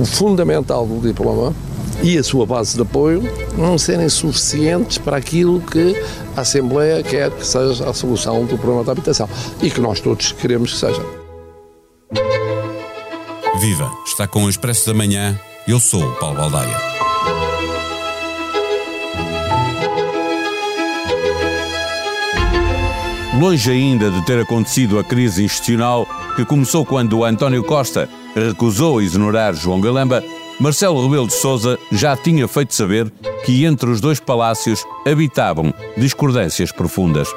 o fundamental do diploma e a sua base de apoio não serem suficientes para aquilo que a Assembleia quer que seja a solução do problema da habitação e que nós todos queremos que seja. Viva! Está com o Expresso da Manhã. Eu sou o Paulo Baldaia. Longe ainda de ter acontecido a crise institucional que começou quando António Costa recusou exonerar João Galamba, Marcelo Rebelo de Sousa já tinha feito saber que entre os dois palácios habitavam discordâncias profundas.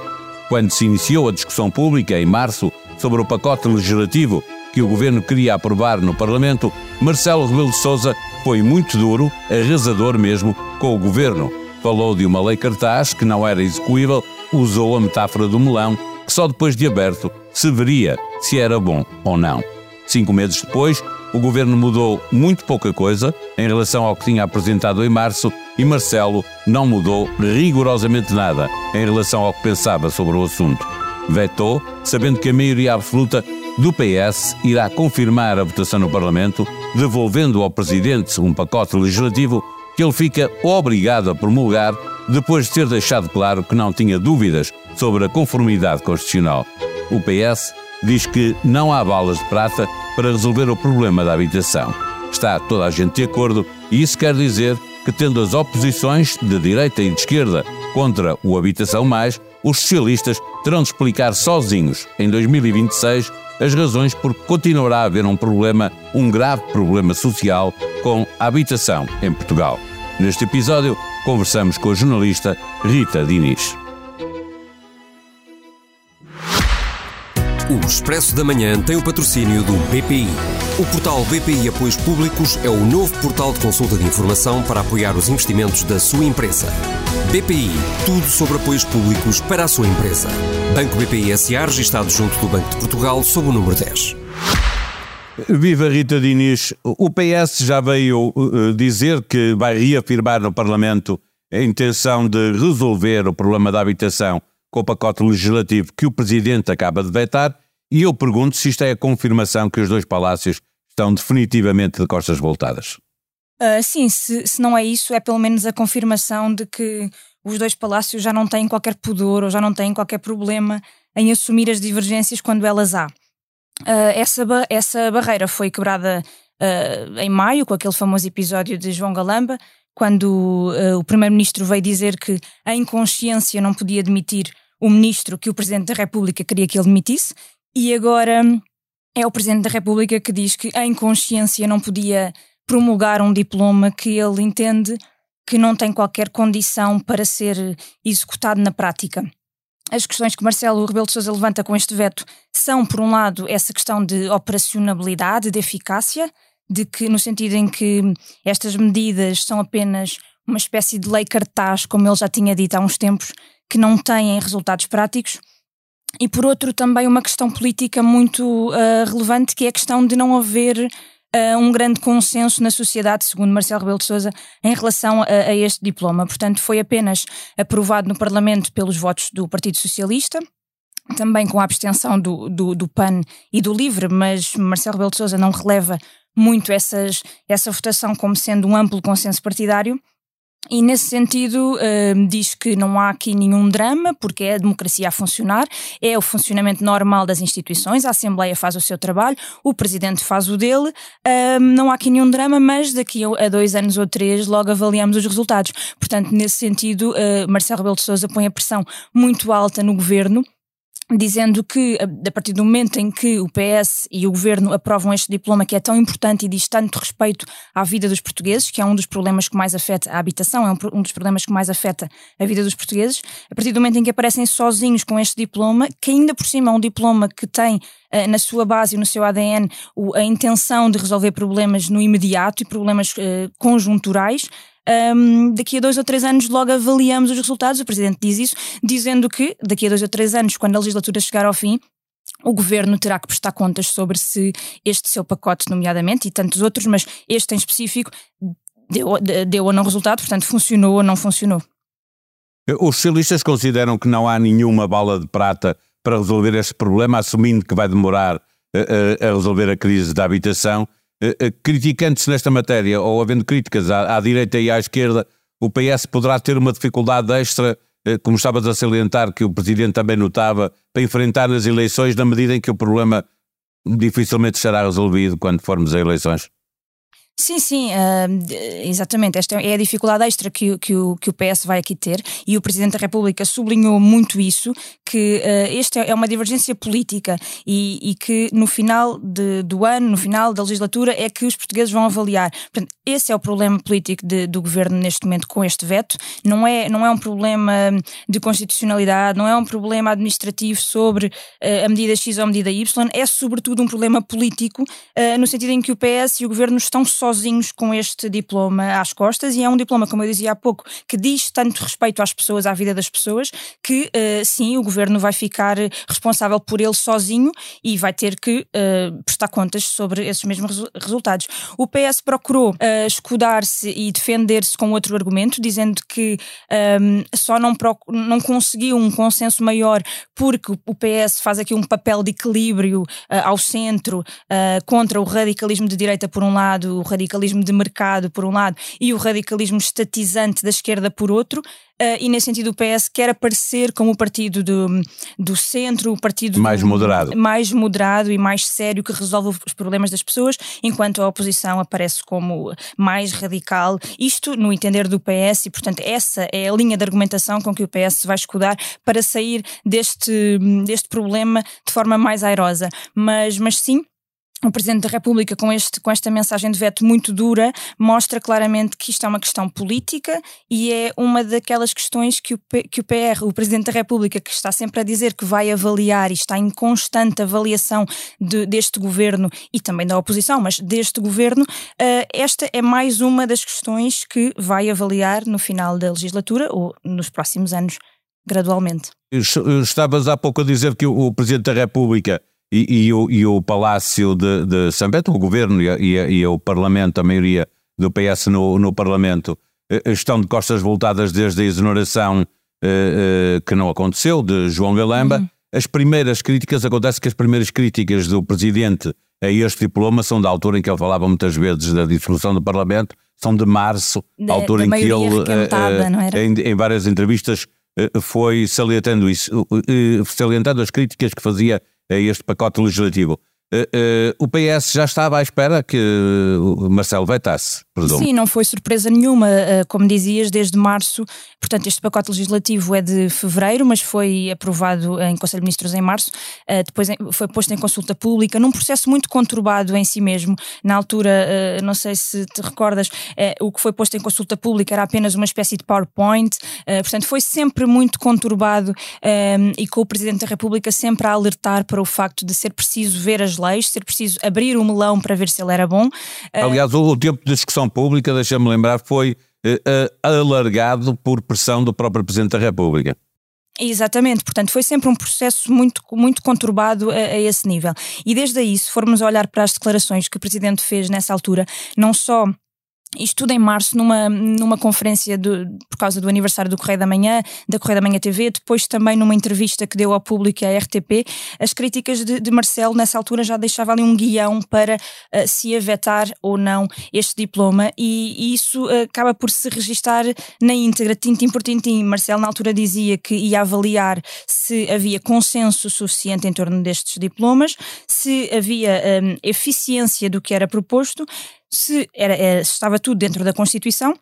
Quando se iniciou a discussão pública em março sobre o pacote legislativo que o governo queria aprovar no Parlamento, Marcelo Rebelo de Sousa foi muito duro, arrasador mesmo, com o governo. Falou de uma lei cartaz que não era execuível, usou a metáfora do melão, que só depois de aberto se veria se era bom ou não. Cinco meses depois, o governo mudou muito pouca coisa em relação ao que tinha apresentado em março e Marcelo não mudou rigorosamente nada em relação ao que pensava sobre o assunto. Vetou, sabendo que a maioria absoluta do PS irá confirmar a votação no Parlamento, devolvendo ao Presidente um pacote legislativo que ele fica obrigado a promulgar depois de ter deixado claro que não tinha dúvidas sobre a conformidade constitucional. O PS diz que não há balas de prata para resolver o problema da habitação. Está toda a gente de acordo e isso quer dizer que, tendo as oposições de direita e de esquerda contra o Habitação Mais, os socialistas terão de explicar sozinhos, em 2026, as razões por que continuará a haver um problema, um grave problema social com a habitação em Portugal. Neste episódio, conversamos com a jornalista Rita Diniz. O Expresso da Manhã tem o patrocínio do BPI. O portal BPI Apoios Públicos é o novo portal de consulta de informação para apoiar os investimentos da sua empresa. BPI, tudo sobre apoios públicos para a sua empresa. Banco BPI SA, registado junto do Banco de Portugal, sob o número 10. Viva Rita Diniz. O PS já veio uh, dizer que vai reafirmar no Parlamento a intenção de resolver o problema da habitação com o pacote legislativo que o Presidente acaba de vetar, e eu pergunto se isto é a confirmação que os dois palácios estão definitivamente de costas voltadas. Uh, sim, se, se não é isso, é pelo menos a confirmação de que os dois palácios já não têm qualquer pudor ou já não têm qualquer problema em assumir as divergências quando elas há. Uh, essa, essa barreira foi quebrada uh, em maio, com aquele famoso episódio de João Galamba, quando uh, o Primeiro-Ministro veio dizer que em consciência não podia demitir o Ministro que o Presidente da República queria que ele demitisse, e agora é o Presidente da República que diz que em consciência não podia promulgar um diploma que ele entende que não tem qualquer condição para ser executado na prática. As questões que Marcelo Rebelo de Sousa levanta com este veto são, por um lado, essa questão de operacionalidade, de eficácia, de que no sentido em que estas medidas são apenas uma espécie de lei cartaz, como ele já tinha dito há uns tempos, que não têm resultados práticos. E por outro, também uma questão política muito uh, relevante, que é a questão de não haver uh, um grande consenso na sociedade, segundo Marcelo Rebelo de Sousa, em relação a, a este diploma. Portanto, foi apenas aprovado no Parlamento pelos votos do Partido Socialista, também com a abstenção do, do, do, PAN e do LIVRE, mas Marcelo Rebelo de Sousa não releva muito essas, essa votação como sendo um amplo consenso partidário. E nesse sentido, uh, diz que não há aqui nenhum drama, porque é a democracia a funcionar, é o funcionamento normal das instituições, a Assembleia faz o seu trabalho, o Presidente faz o dele, uh, não há aqui nenhum drama, mas daqui a dois anos ou três logo avaliamos os resultados. Portanto, nesse sentido, uh, Marcelo Rebelo de Sousa põe a pressão muito alta no governo dizendo que a partir do momento em que o PS e o governo aprovam este diploma que é tão importante e diz tanto respeito à vida dos portugueses, que é um dos problemas que mais afeta a habitação, é um, dos problemas que mais afeta a vida dos portuguses, a partir do momento em que aparecem sozinhos com este diploma, que ainda por cima é um diploma que tem uh, na sua base e no seu ADN a intenção de resolver problemas no imediato e problemas uh, conjunturais, um, daqui a dois ou três anos logo avaliamos os resultados. O Presidente diz isso, dizendo que daqui a dois ou três anos, quando a legislatura chegar ao fim, o governo terá que prestar contas sobre se este seu pacote, nomeadamente, e tantos outros, mas este em específico, deu, deu ou não resultado, portanto, funcionou ou não funcionou. Os socialistas consideram que não há nenhuma bala de prata para resolver este problema, assumindo que vai demorar a, a, a resolver a crise da habitação. Criticando-se nesta matéria, ou havendo críticas à, à direita e à esquerda, o PS poderá ter uma dificuldade extra como estavas a salientar, que o Presidente também notava, para enfrentar as eleições, na medida em que o problema dificilmente será resolvido quando formos a eleições? Sim, sim, uh, exatamente. Esta é a dificuldade extra que, que, o, que o PS vai aqui ter e o Presidente da República sublinhou muito isso, que uh, esta é uma divergência política e, e que no final de, do ano, no final da legislatura, é que os portugueses vão avaliar. Portanto, esse é o problema político de, do governo neste momento com este veto. Não é, não é um problema de constitucionalidade, não é um problema administrativo sobre uh, a medida X ou a medida Y, é sobretudo um problema político, no sentido em que o PS e o governo estão sozinhos com este diploma às costas e é um diploma, como eu dizia há pouco, que diz tanto respeito às pessoas, à vida das pessoas, que uh, sim, o governo vai ficar responsável por ele sozinho e vai ter que uh, prestar contas sobre esses mesmos resu resultados. O PS procurou uh, escudar-se e defender-se com outro argumento, dizendo que um, ehm, só não, não conseguiu um consenso maior porque o PS faz aqui um papel de equilíbrio ao centro contra o radicalismo de direita por um lado, radicalismo de mercado por um lado e o radicalismo estatizante da esquerda por outro, Uh, e nesse sentido o PS quer aparecer como o partido do, do centro, o partido mais do, moderado. mais moderado e mais sério que resolve os problemas das pessoas, enquanto a oposição aparece como mais radical. Isto no entender do PS e, portanto, essa é a linha de argumentação com que o PS vai escudar para sair deste, deste problema de forma mais airosa. Mas, mas sim, o Presidente da República, com, este, com esta mensagem de veto muito dura, mostra claramente que isto é uma questão política e é uma daquelas questões que o, que o PR, o Presidente da República, que está sempre a dizer que vai avaliar e está em constante avaliação de, deste governo e também da oposição, mas deste governo, uh, esta é mais uma das questões que vai avaliar no final da legislatura ou nos próximos anos, gradualmente. Estavas há pouco a dizer que o Presidente da República e, e, o, e o Palácio de, de São Bento, o Governo e, e, e, o Parlamento, a maioria do PS no, no Parlamento, eh, estão de costas voltadas desde a exoneração eh, eh, que não aconteceu, de João Galamba. Uhum. As primeiras críticas, acontece que as primeiras críticas do Presidente a este diploma são da altura em que ele falava muitas vezes da dissolução do Parlamento, são de março, da, altura em que ele, uh, em, em, várias entrevistas, foi salientando isso, salientando as críticas que fazia a este pacote legislativo. Uh, uh, o PS já estava à espera que o Marcelo vetasse, presumo. Sim, não foi surpresa nenhuma, uh, como dizias, desde março. Portanto, este pacote legislativo é de fevereiro, mas foi aprovado em Conselho de Ministros em março. depois foi posto em consulta pública, num processo muito conturbado em si mesmo. Na altura, não sei se te recordas, o que foi posto em consulta pública era apenas uma espécie de PowerPoint. portanto, foi sempre muito conturbado e com o Presidente da República sempre a alertar para o facto de ser preciso ver as leis, ser preciso abrir o melão para ver se ele era bom. Ah, Aliás, o, tempo de discussão pública, deixa-me lembrar, foi uh, alargado por pressão do próprio Presidente da República. Exatamente, portanto foi sempre um processo muito, muito conturbado a, a, esse nível. E desde aí, se formos olhar para as declarações que o Presidente fez nessa altura, não só isto tudo em março, numa, numa conferência por causa do aniversário do Correio da Manhã, da Correio da Manhã TV, depois também numa entrevista que deu ao público e à RTP, as críticas de, de Marcelo nessa altura já deixava ali um guião para uh, se ia vetar ou não este diploma e, e isso uh, acaba por se registar na íntegra, tintim por tintim. Marcelo na altura dizia que ia avaliar se havia consenso suficiente em torno destes diplomas, se havia um, eh, eficiência do que era proposto, se era, era, estava tudo dentro da Constituição,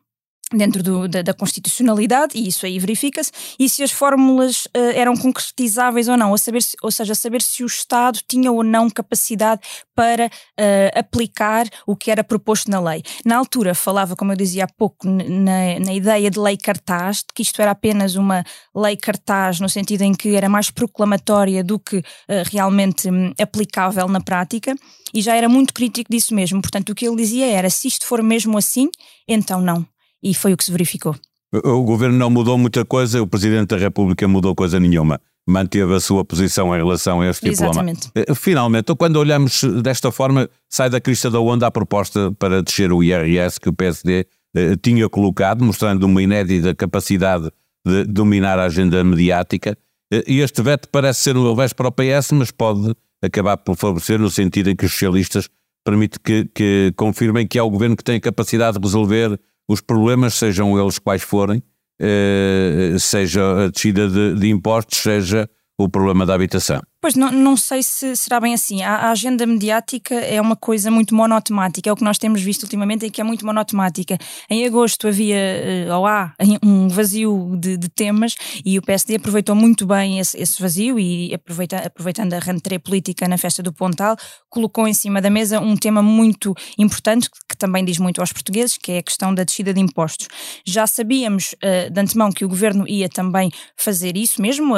dentro do, da, da, constitucionalidade, e isso aí verifica-se, e se as fórmulas uh, eram concretizáveis ou não, ou, saber se, ou seja, saber se o Estado tinha ou não capacidade para uh, aplicar o que era proposto na lei. Na altura falava, como eu dizia há pouco, na, na ideia de lei cartaz, de que isto era apenas uma lei cartaz, no sentido em que era mais proclamatória do que uh, realmente um, aplicável na prática, e já era muito crítico disso mesmo. Portanto, o que ele dizia era: se isto for mesmo assim, então não e foi o que se verificou. O governo não mudou muita coisa, o Presidente da República mudou coisa nenhuma. Manteve a sua posição em relação a este Exatamente. diploma. Eh, finalmente, quando olhamos desta forma, sai da crista da onda a proposta para descer o IRS que o PSD eh, tinha colocado, mostrando uma inédita capacidade de dominar a agenda mediática. Eh, e este veto parece ser um revés para o PS, mas pode acabar por favorecer no sentido em que os socialistas permite que, que confirmem que é o governo que tem a capacidade de resolver os problemas, sejam eles quais forem, eh, seja a descida de, de impostos, seja o problema da habitação. Pois não, não sei se será bem assim. A, a, agenda mediática é uma coisa muito monotemática, é o que nós temos visto ultimamente, é que é muito monotemática. Em agosto havia, uh, ou há, um vazio de, de, temas e o PSD aproveitou muito bem esse, esse vazio e aproveita, aproveitando a rentrée política na festa do Pontal, colocou em cima da mesa um tema muito importante que também diz muito aos portugueses, que é a questão da descida de impostos. Já sabíamos uh, de antemão que o governo ia também fazer isso mesmo, uh,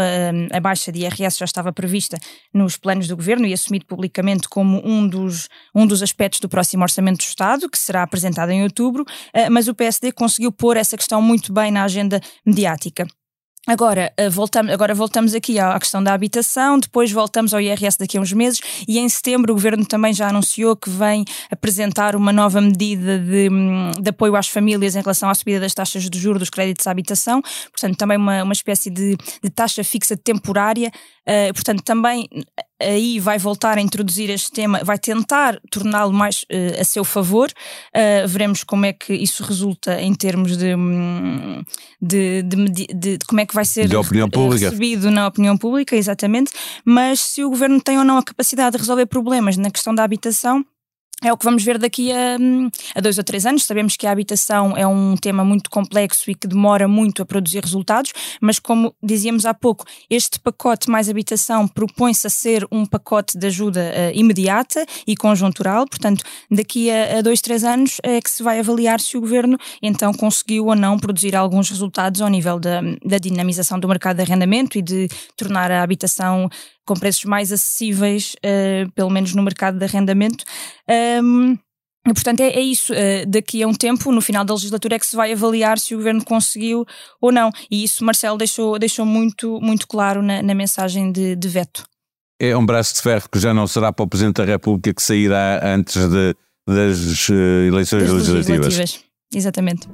a baixa de IRS já estava prevista nos planos do governo e assumido publicamente como um dos, um dos aspectos do próximo Orçamento do Estado, que será apresentado em outubro, eh, mas o PSD conseguiu pôr essa questão muito bem na agenda mediática. Agora, eh, voltamos, agora voltamos aqui à questão da habitação, depois voltamos ao IRS daqui a uns meses e em setembro o Governo também já anunciou que vem apresentar uma nova medida de, hum, de apoio às famílias em relação à subida das taxas de juros dos créditos à habitação, portanto também uma, uma espécie de, de taxa fixa temporária, uh, portanto também aí vai voltar a introduzir este tema, vai tentar torná-lo mais uh, a seu favor. Uh, veremos como é que isso resulta em termos de, hum, de, de, de, de, como é que vai ser recebido na opinião pública, exatamente. Mas se o governo tem ou não a capacidade de resolver problemas na questão da habitação, é o que vamos ver daqui a, a, dois ou três anos. Sabemos que a habitação é um tema muito complexo e que demora muito a produzir resultados, mas como dizíamos há pouco, este pacote mais habitação propõe-se a ser um pacote de ajuda uh, imediata e conjuntural. Portanto, daqui a, a, dois, três anos é que se vai avaliar se o governo então conseguiu ou não produzir alguns resultados ao nível da, da dinamização do mercado de arrendamento e de tornar a habitação com preços mais acessíveis, uh, pelo menos no mercado de arrendamento. Um, portanto, é, é isso. Uh, daqui a um tempo, no final da legislatura, é que se vai avaliar se o governo conseguiu ou não. E isso Marcelo deixou, deixou muito, muito claro na, na mensagem de, de, veto. É um braço de ferro que já não será para o Presidente da República que sairá antes de, das uh, eleições das legislativas. legislativas. Exatamente.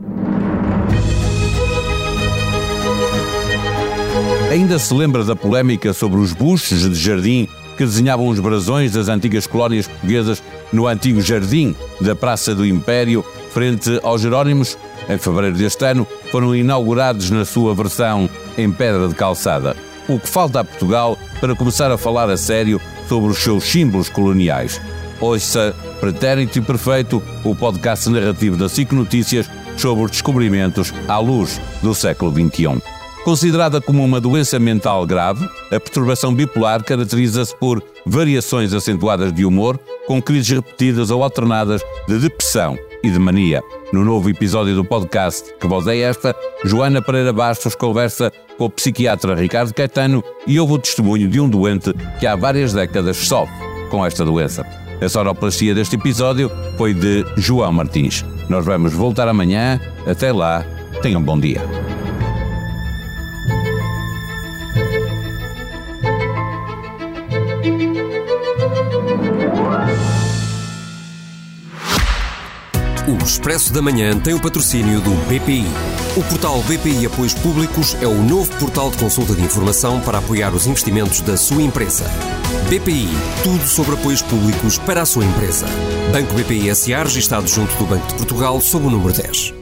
Ainda se lembra da polémica sobre os buches de jardim que desenhavam os brasões das antigas colónias portuguesas no antigo jardim da Praça do Império, frente aos Jerónimos? Em fevereiro deste ano, foram inaugurados na sua versão em pedra de calçada. O que falta a Portugal para começar a falar a sério sobre os seus símbolos coloniais? Ouça Pretérito e Perfeito, o podcast narrativo da SIC Notícias sobre os descobrimentos à luz do século XXI. Considerada como uma doença mental grave, a perturbação bipolar caracteriza-se por variações acentuadas de humor, com crises repetidas ou alternadas de depressão e de mania. No novo episódio do podcast Que Voz é Esta, Joana Pereira Bastos conversa com o psiquiatra Ricardo Caetano e ouve o testemunho de um doente que há várias décadas sofre com esta doença. A sonoplastia deste episódio foi de João Martins. Nós vamos voltar amanhã. Até lá, tenham um bom dia. O Expresso da Manhã tem o patrocínio do BPI. O portal BPI Apoios Públicos é o novo portal de consulta de informação para apoiar os investimentos da sua empresa. BPI, tudo sobre apoios públicos para a sua empresa. Banco BPI SA, registado junto do Banco de Portugal, sob o número 10.